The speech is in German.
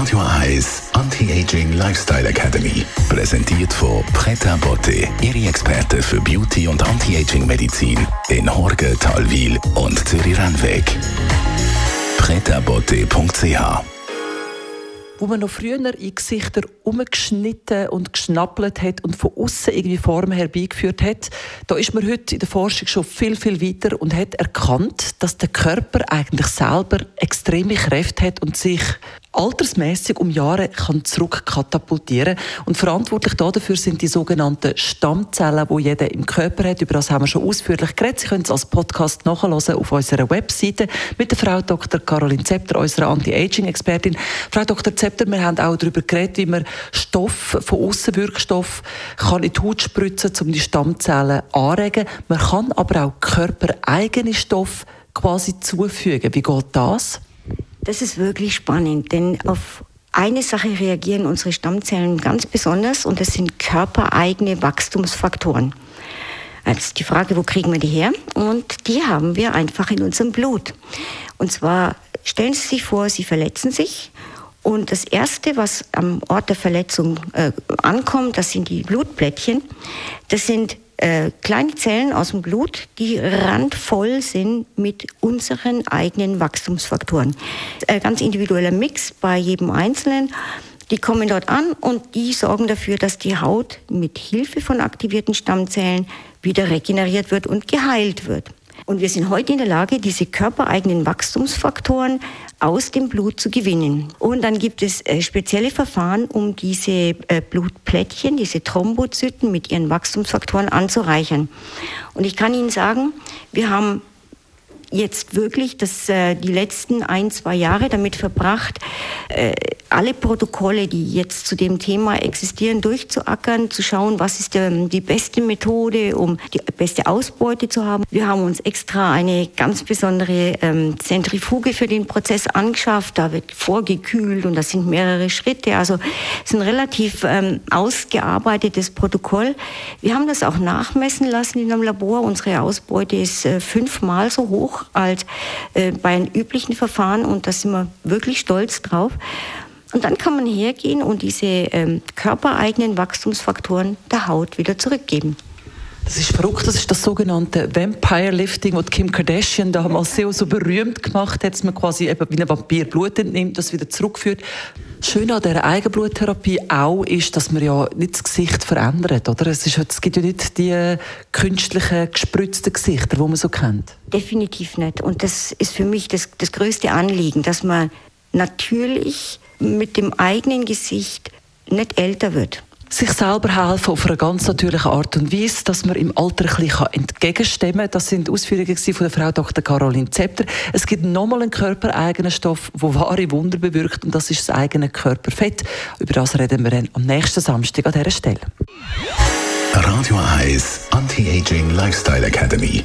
Radio Eyes Anti-Aging Lifestyle Academy. Präsentiert von Preta Botte, Ihre Experte für Beauty und Anti-Aging Medizin in Horge, Talwil und Zürich-Rennweg. pretabotte.ch wo man noch früher in Gesichter umgeschnitten und geschnappelt hat und von außen irgendwie Formen herbeigeführt hat, da ist man heute in der Forschung schon viel, viel weiter und hat erkannt, dass der Körper eigentlich selber extreme Kräfte hat und sich altersmäßig um Jahre kann zurückkatapultieren und verantwortlich dafür sind die sogenannten Stammzellen, die jeder im Körper hat. Über das haben wir schon ausführlich geredet. Sie können es als Podcast nachhören auf unserer Webseite mit der Frau Dr. Caroline Zepter, unserer Anti-Aging-Expertin. Frau Dr. Zepter, wir haben auch darüber geredet, wie man Stoff von Außenwirkstoff kann in die Haut spritzen, um die Stammzellen anregen. Man kann aber auch körpereigene Stoffe quasi zufügen. Wie geht das? Das ist wirklich spannend, denn auf eine Sache reagieren unsere Stammzellen ganz besonders und das sind körpereigene Wachstumsfaktoren. Jetzt die Frage, wo kriegen wir die her? Und die haben wir einfach in unserem Blut. Und zwar stellen Sie sich vor, Sie verletzen sich und das Erste, was am Ort der Verletzung äh, ankommt, das sind die Blutplättchen. Das sind äh, kleine Zellen aus dem Blut, die randvoll sind mit unseren eigenen Wachstumsfaktoren. Ein ganz individueller Mix bei jedem Einzelnen. Die kommen dort an und die sorgen dafür, dass die Haut mit Hilfe von aktivierten Stammzellen wieder regeneriert wird und geheilt wird. Und wir sind heute in der Lage, diese körpereigenen Wachstumsfaktoren aus dem Blut zu gewinnen. Und dann gibt es äh, spezielle Verfahren, um diese äh, Blutplättchen, diese Thrombozyten mit ihren Wachstumsfaktoren anzureichern. Und ich kann Ihnen sagen, wir haben jetzt wirklich das, äh, die letzten ein, zwei Jahre damit verbracht, alle Protokolle, die jetzt zu dem Thema existieren, durchzuackern, zu schauen, was ist der, die beste Methode, um die beste Ausbeute zu haben. Wir haben uns extra eine ganz besondere ähm, Zentrifuge für den Prozess angeschafft. Da wird vorgekühlt und das sind mehrere Schritte. Also es ist ein relativ ähm, ausgearbeitetes Protokoll. Wir haben das auch nachmessen lassen in einem Labor. Unsere Ausbeute ist äh, fünfmal so hoch als äh, bei einem üblichen Verfahren und da sind wir wirklich stolz drauf. Und dann kann man hergehen und diese ähm, körpereigenen Wachstumsfaktoren der Haut wieder zurückgeben. Das ist verrückt, das ist das sogenannte Vampire Lifting, das Kim Kardashian damals sehr so berühmt gemacht hat, dass man quasi eben wie ein Vampir Blut entnimmt, das wieder zurückführt. Das Schöne an dieser Eigenbluttherapie auch ist, dass man ja nicht das Gesicht verändert, oder? Es, ist, es gibt ja nicht die künstlichen, gespritzten Gesichter, die man so kennt. Definitiv nicht. Und das ist für mich das, das größte Anliegen, dass man natürlich mit dem eigenen Gesicht nicht älter wird sich selber helfen auf eine ganz natürliche Art und Weise, dass man im Alter ein bisschen entgegenstimmen kann. Das sind Ausführungen von der Frau Dr. Caroline Zepter. Es gibt nochmal einen körpereigenen Stoff, der wahre Wunder bewirkt und das ist das eigene Körperfett. Über das reden wir dann am nächsten Samstag an dieser Stelle. Radio Eyes Anti-Aging Lifestyle Academy.